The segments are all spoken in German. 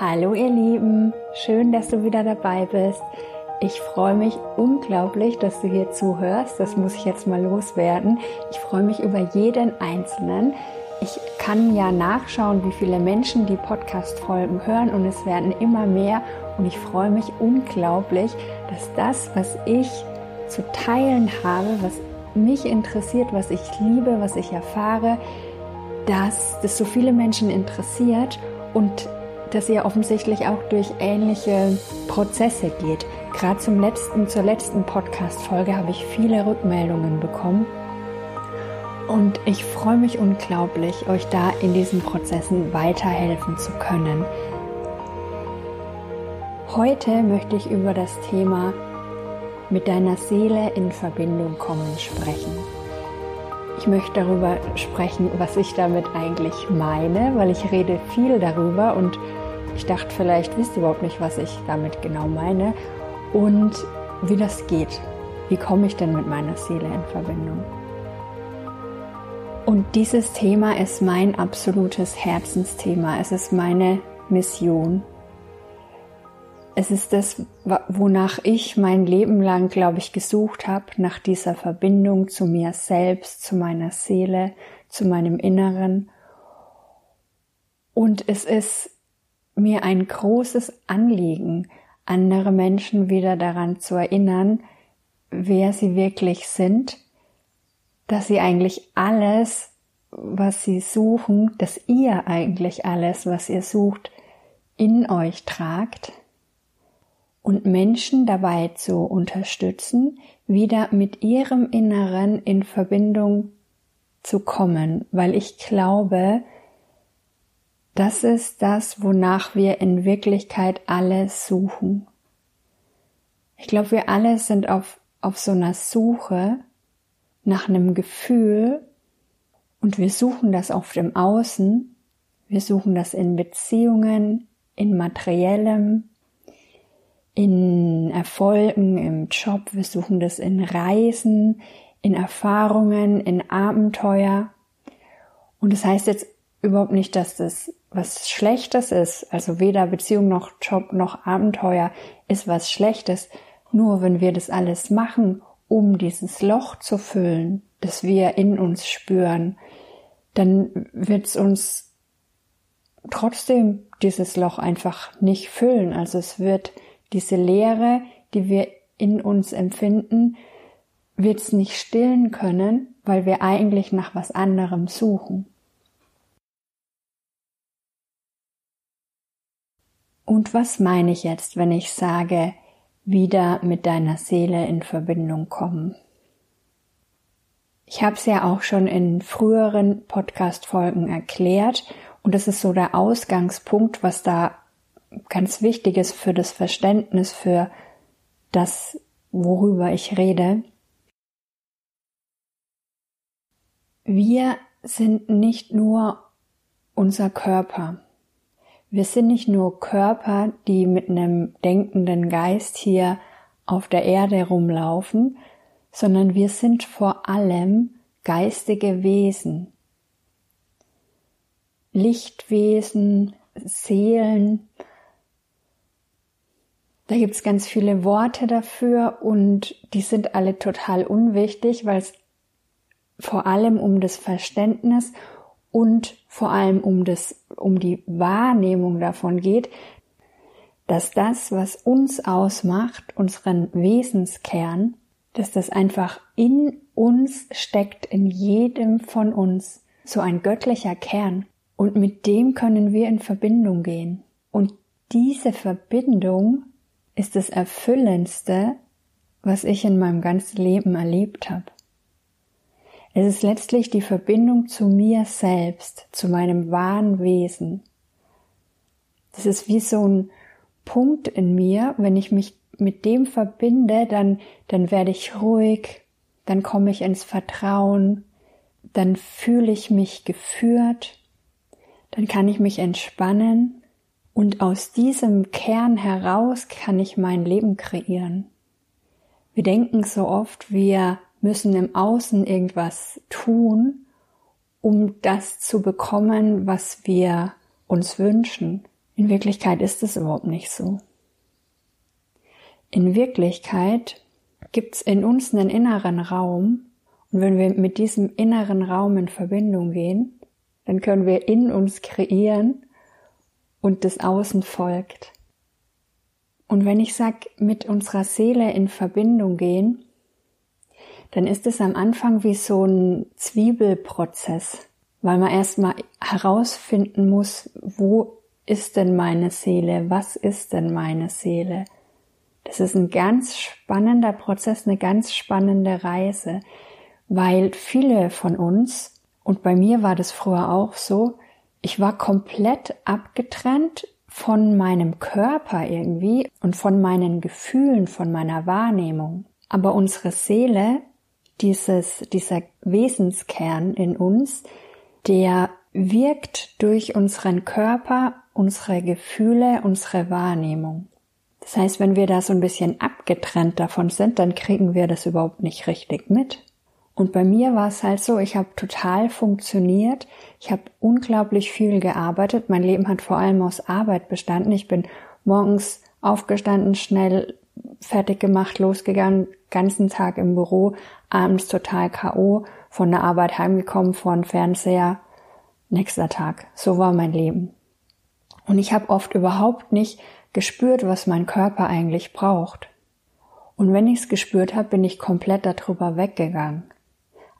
Hallo ihr Lieben, schön, dass du wieder dabei bist. Ich freue mich unglaublich, dass du hier zuhörst. Das muss ich jetzt mal loswerden. Ich freue mich über jeden Einzelnen. Ich kann ja nachschauen, wie viele Menschen die Podcast-Folgen hören und es werden immer mehr. Und ich freue mich unglaublich, dass das, was ich zu teilen habe, was mich interessiert, was ich liebe, was ich erfahre, dass das so viele Menschen interessiert und dass ihr offensichtlich auch durch ähnliche Prozesse geht. Gerade zum letzten, zur letzten Podcast-Folge habe ich viele Rückmeldungen bekommen. Und ich freue mich unglaublich, euch da in diesen Prozessen weiterhelfen zu können. Heute möchte ich über das Thema mit deiner Seele in Verbindung kommen sprechen. Ich möchte darüber sprechen, was ich damit eigentlich meine, weil ich rede viel darüber und ich dachte, vielleicht wisst ihr überhaupt nicht, was ich damit genau meine und wie das geht. Wie komme ich denn mit meiner Seele in Verbindung? Und dieses Thema ist mein absolutes Herzensthema. Es ist meine Mission. Es ist das, wonach ich mein Leben lang, glaube ich, gesucht habe, nach dieser Verbindung zu mir selbst, zu meiner Seele, zu meinem Inneren. Und es ist mir ein großes Anliegen, andere Menschen wieder daran zu erinnern, wer sie wirklich sind, dass sie eigentlich alles, was sie suchen, dass ihr eigentlich alles, was ihr sucht, in euch tragt und Menschen dabei zu unterstützen, wieder mit ihrem Inneren in Verbindung zu kommen, weil ich glaube, das ist das, wonach wir in Wirklichkeit alle suchen. Ich glaube, wir alle sind auf, auf so einer Suche nach einem Gefühl und wir suchen das auf dem Außen. Wir suchen das in Beziehungen, in materiellem, in Erfolgen im Job. Wir suchen das in Reisen, in Erfahrungen, in Abenteuer. Und das heißt jetzt überhaupt nicht, dass das was Schlechtes ist. Also weder Beziehung noch Job noch Abenteuer ist was Schlechtes. Nur wenn wir das alles machen, um dieses Loch zu füllen, das wir in uns spüren, dann wird es uns trotzdem dieses Loch einfach nicht füllen. Also es wird diese Leere, die wir in uns empfinden, wird es nicht stillen können, weil wir eigentlich nach was anderem suchen. Und was meine ich jetzt, wenn ich sage, wieder mit deiner Seele in Verbindung kommen? Ich habe es ja auch schon in früheren Podcast-Folgen erklärt und das ist so der Ausgangspunkt, was da ganz wichtig ist für das Verständnis, für das, worüber ich rede. Wir sind nicht nur unser Körper. Wir sind nicht nur Körper, die mit einem denkenden Geist hier auf der Erde rumlaufen, sondern wir sind vor allem geistige Wesen. Lichtwesen, Seelen. Da gibt's ganz viele Worte dafür und die sind alle total unwichtig, weil es vor allem um das Verständnis und vor allem um das, um die Wahrnehmung davon geht, dass das, was uns ausmacht, unseren Wesenskern, dass das einfach in uns steckt, in jedem von uns, so ein göttlicher Kern. Und mit dem können wir in Verbindung gehen. Und diese Verbindung ist das Erfüllendste, was ich in meinem ganzen Leben erlebt habe. Es ist letztlich die Verbindung zu mir selbst, zu meinem wahren Wesen. Das ist wie so ein Punkt in mir, wenn ich mich mit dem verbinde, dann, dann werde ich ruhig, dann komme ich ins Vertrauen, dann fühle ich mich geführt, dann kann ich mich entspannen und aus diesem Kern heraus kann ich mein Leben kreieren. Wir denken so oft, wir müssen im Außen irgendwas tun, um das zu bekommen, was wir uns wünschen. In Wirklichkeit ist es überhaupt nicht so. In Wirklichkeit gibt es in uns einen inneren Raum und wenn wir mit diesem inneren Raum in Verbindung gehen, dann können wir in uns kreieren und das Außen folgt. Und wenn ich sag, mit unserer Seele in Verbindung gehen, dann ist es am Anfang wie so ein Zwiebelprozess, weil man erstmal herausfinden muss, wo ist denn meine Seele? Was ist denn meine Seele? Das ist ein ganz spannender Prozess, eine ganz spannende Reise, weil viele von uns, und bei mir war das früher auch so, ich war komplett abgetrennt von meinem Körper irgendwie und von meinen Gefühlen, von meiner Wahrnehmung. Aber unsere Seele, dieses, dieser Wesenskern in uns, der wirkt durch unseren Körper, unsere Gefühle, unsere Wahrnehmung. Das heißt, wenn wir da so ein bisschen abgetrennt davon sind, dann kriegen wir das überhaupt nicht richtig mit. Und bei mir war es halt so, ich habe total funktioniert, ich habe unglaublich viel gearbeitet, mein Leben hat vor allem aus Arbeit bestanden. Ich bin morgens aufgestanden, schnell fertig gemacht, losgegangen, ganzen Tag im Büro, abends total KO, von der Arbeit heimgekommen, dem Fernseher, nächster Tag. So war mein Leben. Und ich habe oft überhaupt nicht gespürt, was mein Körper eigentlich braucht. Und wenn ich es gespürt habe, bin ich komplett darüber weggegangen.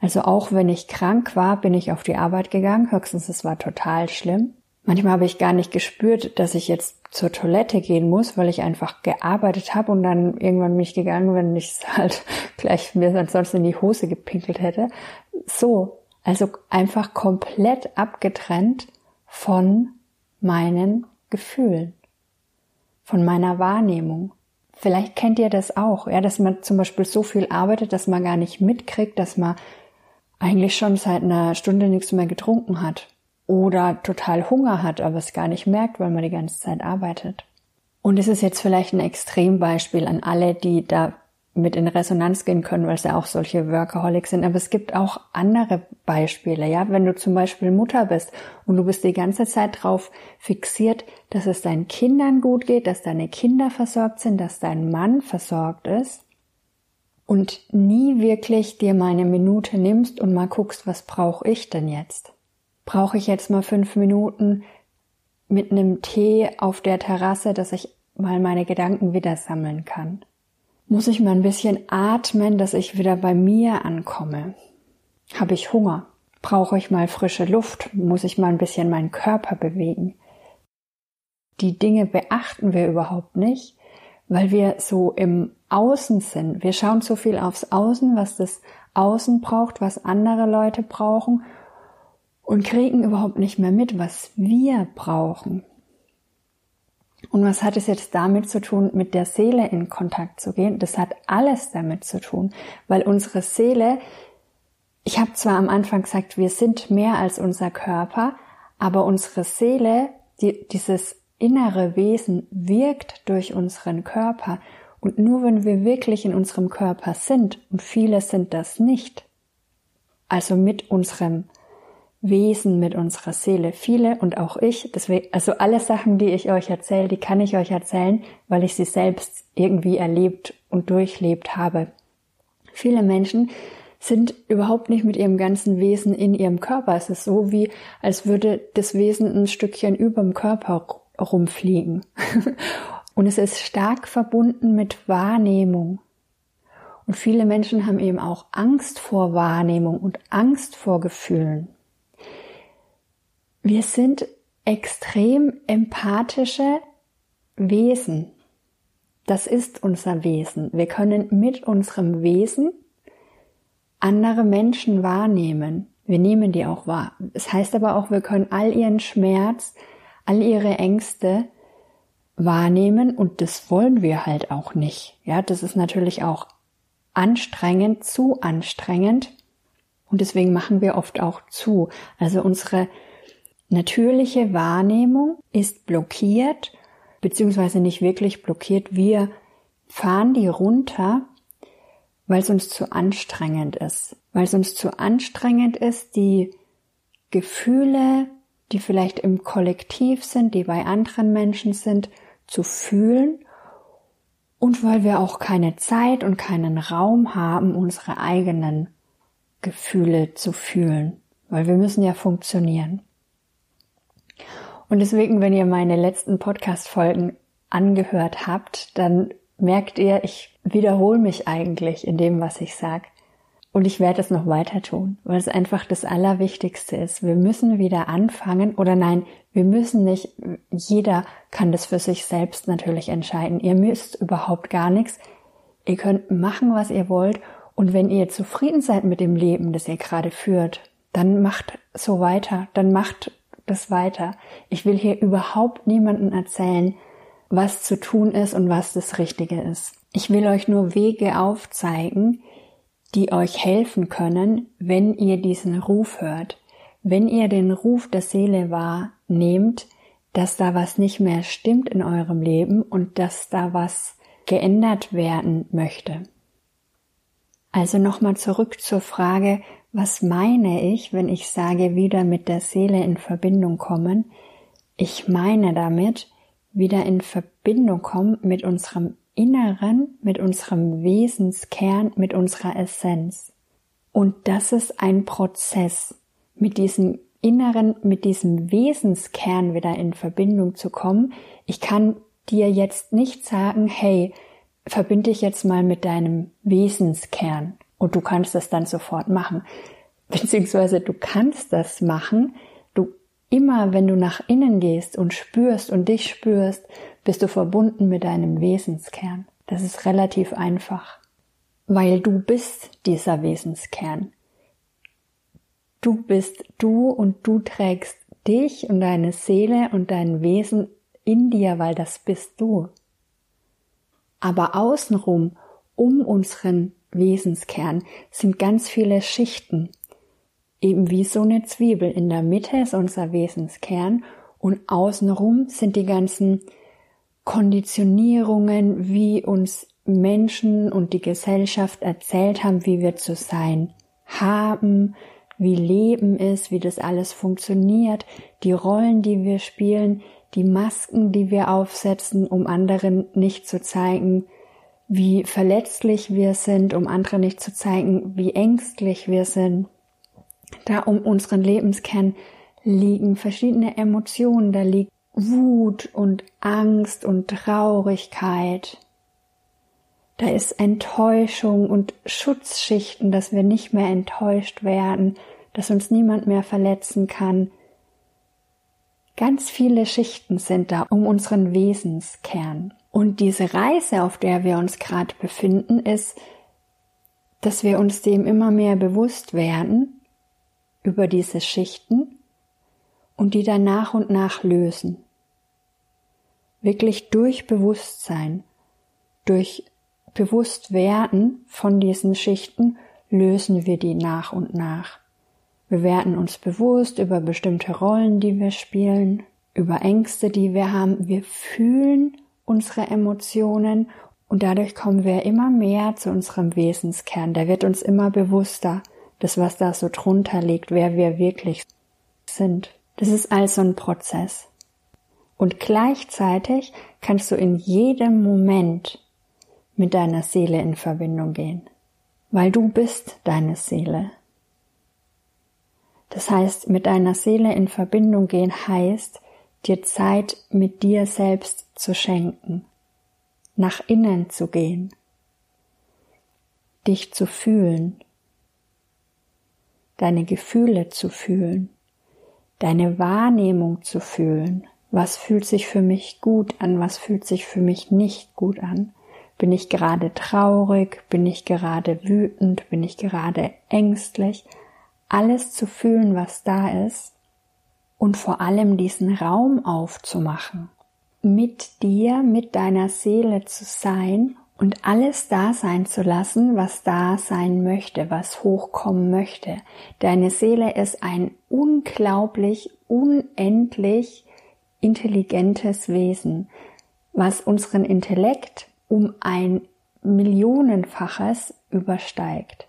Also auch wenn ich krank war, bin ich auf die Arbeit gegangen. Höchstens es war total schlimm. Manchmal habe ich gar nicht gespürt, dass ich jetzt zur Toilette gehen muss, weil ich einfach gearbeitet habe und dann irgendwann mich gegangen, wenn ich halt gleich mir ansonsten in die Hose gepinkelt hätte. So, also einfach komplett abgetrennt von meinen Gefühlen, von meiner Wahrnehmung. Vielleicht kennt ihr das auch, ja, dass man zum Beispiel so viel arbeitet, dass man gar nicht mitkriegt, dass man eigentlich schon seit einer Stunde nichts mehr getrunken hat oder total Hunger hat, aber es gar nicht merkt, weil man die ganze Zeit arbeitet. Und es ist jetzt vielleicht ein Extrembeispiel an alle, die da mit in Resonanz gehen können, weil es ja auch solche Workaholics sind. Aber es gibt auch andere Beispiele, ja. Wenn du zum Beispiel Mutter bist und du bist die ganze Zeit drauf fixiert, dass es deinen Kindern gut geht, dass deine Kinder versorgt sind, dass dein Mann versorgt ist, und nie wirklich dir meine Minute nimmst und mal guckst, was brauche ich denn jetzt? Brauche ich jetzt mal fünf Minuten mit einem Tee auf der Terrasse, dass ich mal meine Gedanken wieder sammeln kann? Muss ich mal ein bisschen atmen, dass ich wieder bei mir ankomme? Habe ich Hunger? Brauche ich mal frische Luft? Muss ich mal ein bisschen meinen Körper bewegen? Die Dinge beachten wir überhaupt nicht, weil wir so im Außen sind. Wir schauen so viel aufs Außen, was das Außen braucht, was andere Leute brauchen und kriegen überhaupt nicht mehr mit, was wir brauchen. Und was hat es jetzt damit zu tun, mit der Seele in Kontakt zu gehen? Das hat alles damit zu tun, weil unsere Seele, ich habe zwar am Anfang gesagt, wir sind mehr als unser Körper, aber unsere Seele, die, dieses innere Wesen wirkt durch unseren Körper und nur wenn wir wirklich in unserem Körper sind, und viele sind das nicht, also mit unserem Wesen, mit unserer Seele, viele und auch ich, deswegen, also alle Sachen, die ich euch erzähle, die kann ich euch erzählen, weil ich sie selbst irgendwie erlebt und durchlebt habe. Viele Menschen sind überhaupt nicht mit ihrem ganzen Wesen in ihrem Körper. Es ist so wie, als würde das Wesen ein Stückchen überm Körper rumfliegen. Und es ist stark verbunden mit Wahrnehmung. Und viele Menschen haben eben auch Angst vor Wahrnehmung und Angst vor Gefühlen. Wir sind extrem empathische Wesen. Das ist unser Wesen. Wir können mit unserem Wesen andere Menschen wahrnehmen. Wir nehmen die auch wahr. Es das heißt aber auch, wir können all ihren Schmerz, all ihre Ängste wahrnehmen und das wollen wir halt auch nicht. Ja, das ist natürlich auch anstrengend, zu anstrengend und deswegen machen wir oft auch zu. Also unsere natürliche Wahrnehmung ist blockiert, beziehungsweise nicht wirklich blockiert. Wir fahren die runter, weil es uns zu anstrengend ist. Weil es uns zu anstrengend ist, die Gefühle, die vielleicht im Kollektiv sind, die bei anderen Menschen sind, zu fühlen und weil wir auch keine Zeit und keinen Raum haben, unsere eigenen Gefühle zu fühlen, weil wir müssen ja funktionieren. Und deswegen, wenn ihr meine letzten Podcast-Folgen angehört habt, dann merkt ihr, ich wiederhole mich eigentlich in dem, was ich sage. Und ich werde es noch weiter tun, weil es einfach das Allerwichtigste ist. Wir müssen wieder anfangen oder nein, wir müssen nicht, jeder kann das für sich selbst natürlich entscheiden. Ihr müsst überhaupt gar nichts. Ihr könnt machen, was ihr wollt. Und wenn ihr zufrieden seid mit dem Leben, das ihr gerade führt, dann macht so weiter, dann macht das weiter. Ich will hier überhaupt niemanden erzählen, was zu tun ist und was das Richtige ist. Ich will euch nur Wege aufzeigen, die euch helfen können, wenn ihr diesen Ruf hört. Wenn ihr den Ruf der Seele wahrnehmt, dass da was nicht mehr stimmt in eurem Leben und dass da was geändert werden möchte. Also nochmal zurück zur Frage, was meine ich, wenn ich sage, wieder mit der Seele in Verbindung kommen? Ich meine damit, wieder in Verbindung kommen mit unserem Inneren, mit unserem Wesenskern, mit unserer Essenz. Und das ist ein Prozess, mit diesem Inneren, mit diesem Wesenskern wieder in Verbindung zu kommen. Ich kann dir jetzt nicht sagen, hey, verbinde dich jetzt mal mit deinem Wesenskern und du kannst das dann sofort machen. Beziehungsweise du kannst das machen, du immer, wenn du nach innen gehst und spürst und dich spürst, bist du verbunden mit deinem Wesenskern. Das ist relativ einfach, weil du bist dieser Wesenskern. Du bist du und du trägst dich und deine Seele und dein Wesen in dir, weil das bist du. Aber außenrum, um unseren Wesenskern, sind ganz viele Schichten. Eben wie so eine Zwiebel. In der Mitte ist unser Wesenskern und außenrum sind die ganzen Konditionierungen, wie uns Menschen und die Gesellschaft erzählt haben, wie wir zu sein haben, wie Leben ist, wie das alles funktioniert, die Rollen, die wir spielen, die Masken, die wir aufsetzen, um anderen nicht zu zeigen, wie verletzlich wir sind, um anderen nicht zu zeigen, wie ängstlich wir sind. Da um unseren Lebenskern liegen verschiedene Emotionen, da liegt Wut und Angst und Traurigkeit. Da ist Enttäuschung und Schutzschichten, dass wir nicht mehr enttäuscht werden, dass uns niemand mehr verletzen kann. Ganz viele Schichten sind da um unseren Wesenskern. Und diese Reise, auf der wir uns gerade befinden, ist, dass wir uns dem immer mehr bewusst werden über diese Schichten und die dann nach und nach lösen. Wirklich durch Bewusstsein, durch Bewusstwerden von diesen Schichten lösen wir die nach und nach. Wir werden uns bewusst über bestimmte Rollen, die wir spielen, über Ängste, die wir haben. Wir fühlen unsere Emotionen und dadurch kommen wir immer mehr zu unserem Wesenskern. Der wird uns immer bewusster, das was da so drunter liegt, wer wir wirklich sind. Das ist also ein Prozess. Und gleichzeitig kannst du in jedem Moment mit deiner Seele in Verbindung gehen, weil du bist deine Seele. Das heißt, mit deiner Seele in Verbindung gehen heißt, dir Zeit mit dir selbst zu schenken, nach innen zu gehen, dich zu fühlen, deine Gefühle zu fühlen, deine Wahrnehmung zu fühlen. Was fühlt sich für mich gut an? Was fühlt sich für mich nicht gut an? Bin ich gerade traurig? Bin ich gerade wütend? Bin ich gerade ängstlich? Alles zu fühlen, was da ist und vor allem diesen Raum aufzumachen, mit dir, mit deiner Seele zu sein und alles da sein zu lassen, was da sein möchte, was hochkommen möchte. Deine Seele ist ein unglaublich, unendlich intelligentes Wesen, was unseren Intellekt um ein Millionenfaches übersteigt.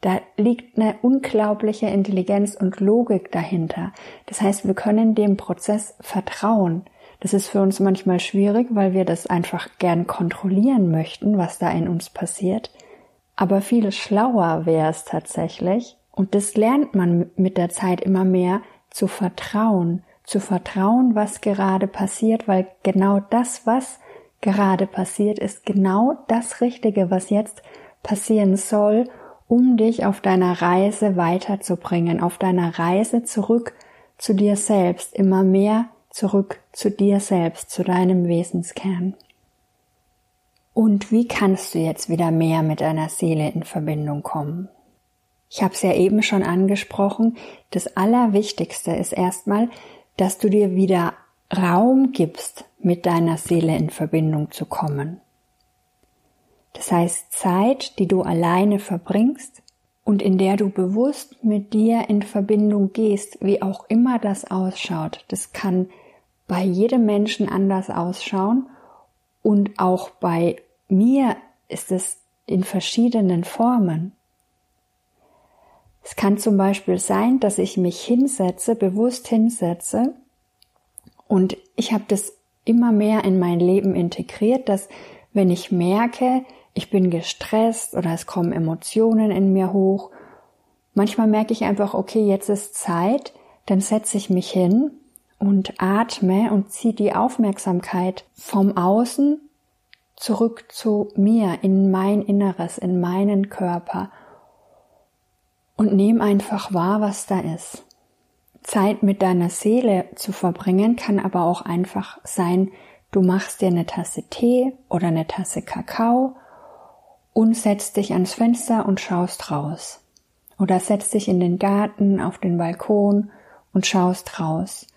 Da liegt eine unglaubliche Intelligenz und Logik dahinter. Das heißt, wir können dem Prozess vertrauen. Das ist für uns manchmal schwierig, weil wir das einfach gern kontrollieren möchten, was da in uns passiert. Aber viel schlauer wäre es tatsächlich, und das lernt man mit der Zeit immer mehr, zu vertrauen, zu vertrauen, was gerade passiert, weil genau das, was gerade passiert, ist genau das Richtige, was jetzt passieren soll, um dich auf deiner Reise weiterzubringen, auf deiner Reise zurück zu dir selbst, immer mehr zurück zu dir selbst, zu deinem Wesenskern. Und wie kannst du jetzt wieder mehr mit deiner Seele in Verbindung kommen? Ich habe es ja eben schon angesprochen, das Allerwichtigste ist erstmal, dass du dir wieder Raum gibst, mit deiner Seele in Verbindung zu kommen. Das heißt Zeit, die du alleine verbringst und in der du bewusst mit dir in Verbindung gehst, wie auch immer das ausschaut. Das kann bei jedem Menschen anders ausschauen und auch bei mir ist es in verschiedenen Formen. Es kann zum Beispiel sein, dass ich mich hinsetze, bewusst hinsetze und ich habe das immer mehr in mein Leben integriert, dass wenn ich merke, ich bin gestresst oder es kommen Emotionen in mir hoch, manchmal merke ich einfach, okay, jetzt ist Zeit, dann setze ich mich hin und atme und ziehe die Aufmerksamkeit vom Außen zurück zu mir, in mein Inneres, in meinen Körper und nehme einfach wahr, was da ist. Zeit mit deiner Seele zu verbringen kann aber auch einfach sein, du machst dir eine Tasse Tee oder eine Tasse Kakao und setzt dich ans Fenster und schaust raus. Oder setzt dich in den Garten, auf den Balkon und schaust raus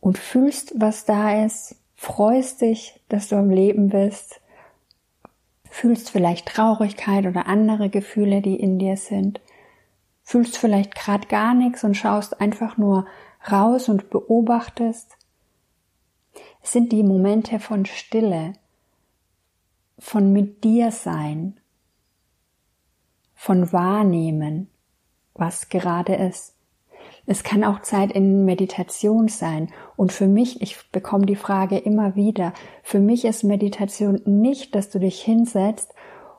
und fühlst, was da ist, freust dich, dass du am Leben bist, fühlst vielleicht Traurigkeit oder andere Gefühle, die in dir sind fühlst vielleicht gerade gar nichts und schaust einfach nur raus und beobachtest. Es sind die Momente von Stille, von mit dir sein, von wahrnehmen, was gerade ist. Es kann auch Zeit in Meditation sein. Und für mich, ich bekomme die Frage immer wieder, für mich ist Meditation nicht, dass du dich hinsetzt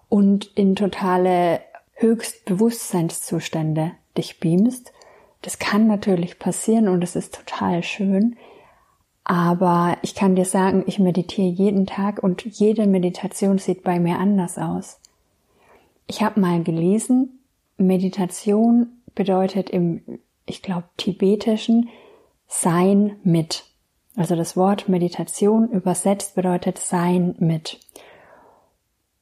und in totale Höchstbewusstseinszustände dich beamst. Das kann natürlich passieren und es ist total schön. Aber ich kann dir sagen, ich meditiere jeden Tag und jede Meditation sieht bei mir anders aus. Ich habe mal gelesen, Meditation bedeutet im, ich glaube, tibetischen Sein mit. Also das Wort Meditation übersetzt bedeutet Sein mit.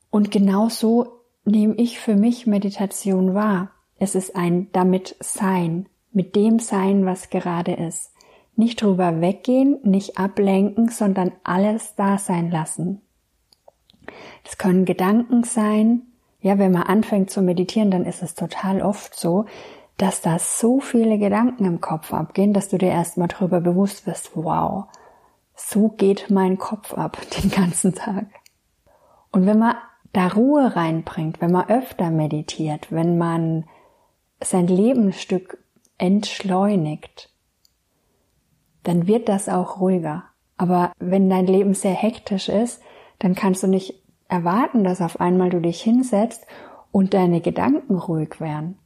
Und genau so nehme ich für mich Meditation wahr. Es ist ein damit Sein, mit dem Sein, was gerade ist. Nicht drüber weggehen, nicht ablenken, sondern alles da sein lassen. Das können Gedanken sein. Ja, wenn man anfängt zu meditieren, dann ist es total oft so, dass da so viele Gedanken im Kopf abgehen, dass du dir erstmal drüber bewusst wirst, wow, so geht mein Kopf ab den ganzen Tag. Und wenn man da Ruhe reinbringt, wenn man öfter meditiert, wenn man sein Lebensstück entschleunigt, dann wird das auch ruhiger. Aber wenn dein Leben sehr hektisch ist, dann kannst du nicht erwarten, dass auf einmal du dich hinsetzt und deine Gedanken ruhig werden.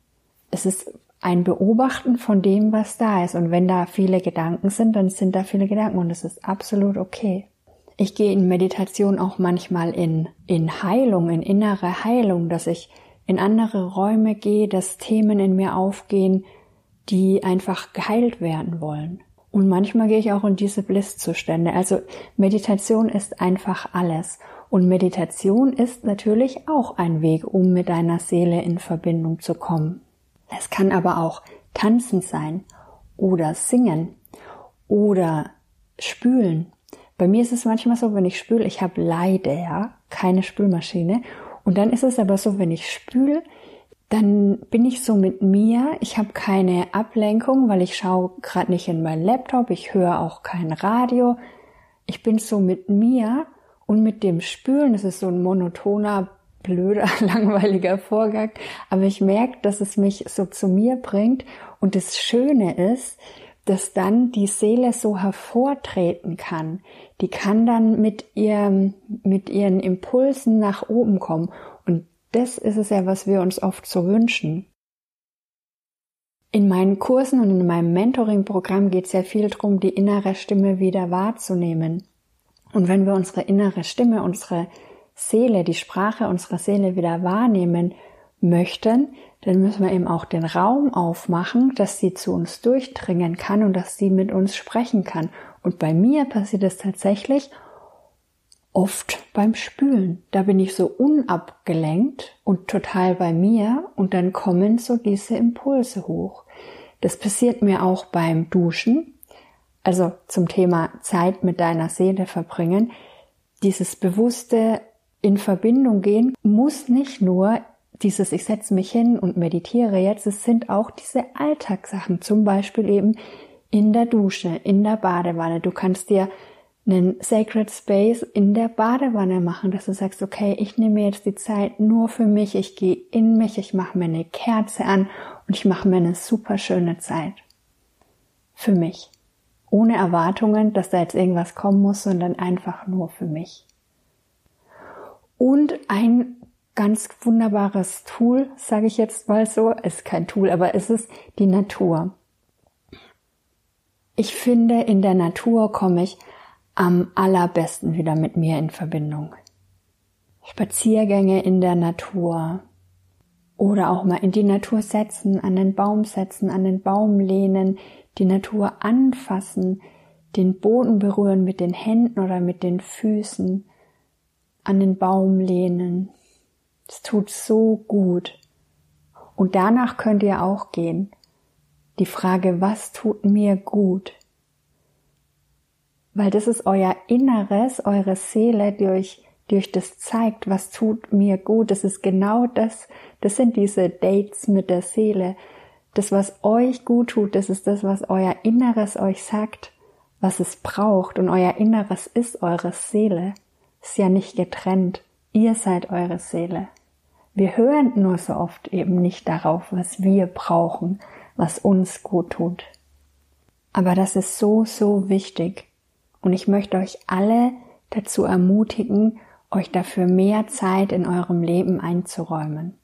Es ist ein Beobachten von dem, was da ist. Und wenn da viele Gedanken sind, dann sind da viele Gedanken und es ist absolut okay. Ich gehe in Meditation auch manchmal in, in Heilung, in innere Heilung, dass ich in andere Räume gehe, dass Themen in mir aufgehen, die einfach geheilt werden wollen. Und manchmal gehe ich auch in diese Blisszustände. Also Meditation ist einfach alles. Und Meditation ist natürlich auch ein Weg, um mit deiner Seele in Verbindung zu kommen. Es kann aber auch tanzen sein oder singen oder spülen bei mir ist es manchmal so, wenn ich spüle, ich habe leider keine Spülmaschine. Und dann ist es aber so, wenn ich spüle, dann bin ich so mit mir. Ich habe keine Ablenkung, weil ich schaue gerade nicht in meinen Laptop, ich höre auch kein Radio. Ich bin so mit mir und mit dem Spülen, das ist so ein monotoner blöder, langweiliger Vorgang, aber ich merke, dass es mich so zu mir bringt und das Schöne ist, dass dann die Seele so hervortreten kann. Die kann dann mit ihrem, mit ihren Impulsen nach oben kommen. Und das ist es ja, was wir uns oft so wünschen. In meinen Kursen und in meinem Mentoring-Programm geht es ja viel darum, die innere Stimme wieder wahrzunehmen. Und wenn wir unsere innere Stimme, unsere Seele, die Sprache unserer Seele wieder wahrnehmen möchten, dann müssen wir eben auch den Raum aufmachen, dass sie zu uns durchdringen kann und dass sie mit uns sprechen kann. Und bei mir passiert es tatsächlich oft beim Spülen. Da bin ich so unabgelenkt und total bei mir und dann kommen so diese Impulse hoch. Das passiert mir auch beim Duschen. Also zum Thema Zeit mit deiner Seele verbringen. Dieses bewusste in Verbindung gehen muss nicht nur dieses Ich setze mich hin und meditiere jetzt, es sind auch diese Alltagssachen, zum Beispiel eben in der Dusche, in der Badewanne. Du kannst dir einen Sacred Space in der Badewanne machen, dass du sagst, okay, ich nehme jetzt die Zeit nur für mich, ich gehe in mich, ich mache mir eine Kerze an und ich mache mir eine super schöne Zeit. Für mich. Ohne Erwartungen, dass da jetzt irgendwas kommen muss, sondern einfach nur für mich. Und ein ganz wunderbares Tool, sage ich jetzt mal so. Ist kein Tool, aber es ist die Natur. Ich finde, in der Natur komme ich am allerbesten wieder mit mir in Verbindung. Spaziergänge in der Natur oder auch mal in die Natur setzen, an den Baum setzen, an den Baum lehnen, die Natur anfassen, den Boden berühren mit den Händen oder mit den Füßen, an den Baum lehnen, es tut so gut. Und danach könnt ihr auch gehen. Die Frage, was tut mir gut? Weil das ist euer Inneres, eure Seele, die euch, die euch das zeigt, was tut mir gut. Das ist genau das, das sind diese Dates mit der Seele. Das, was euch gut tut, das ist das, was euer Inneres euch sagt, was es braucht. Und euer Inneres ist eure Seele. Ist ja nicht getrennt. Ihr seid eure Seele. Wir hören nur so oft eben nicht darauf, was wir brauchen, was uns gut tut. Aber das ist so, so wichtig. Und ich möchte euch alle dazu ermutigen, euch dafür mehr Zeit in eurem Leben einzuräumen.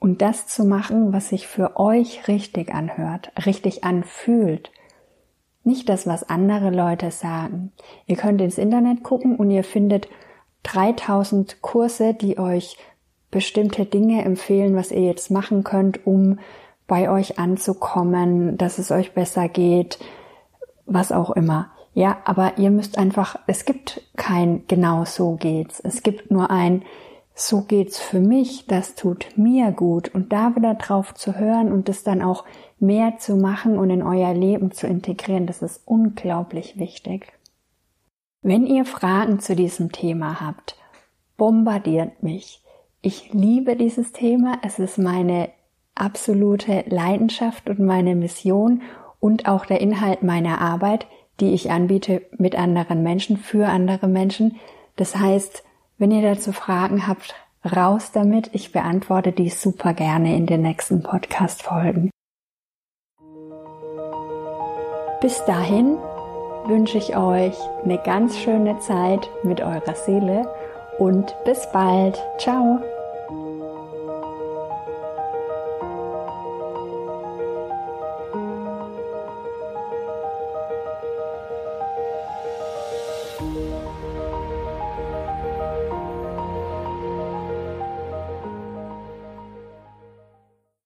Und das zu machen, was sich für euch richtig anhört, richtig anfühlt. Nicht das, was andere Leute sagen. Ihr könnt ins Internet gucken und ihr findet 3000 Kurse, die euch bestimmte Dinge empfehlen, was ihr jetzt machen könnt, um bei euch anzukommen, dass es euch besser geht, was auch immer. Ja, aber ihr müsst einfach, es gibt kein genau so geht's. Es gibt nur ein so geht's für mich, das tut mir gut und da wieder drauf zu hören und das dann auch mehr zu machen und in euer Leben zu integrieren, das ist unglaublich wichtig. Wenn ihr Fragen zu diesem Thema habt, bombardiert mich. Ich liebe dieses Thema. Es ist meine absolute Leidenschaft und meine Mission und auch der Inhalt meiner Arbeit, die ich anbiete mit anderen Menschen, für andere Menschen. Das heißt, wenn ihr dazu Fragen habt, raus damit. Ich beantworte die super gerne in den nächsten Podcast-Folgen. Bis dahin wünsche ich euch eine ganz schöne Zeit mit eurer Seele und bis bald. Ciao.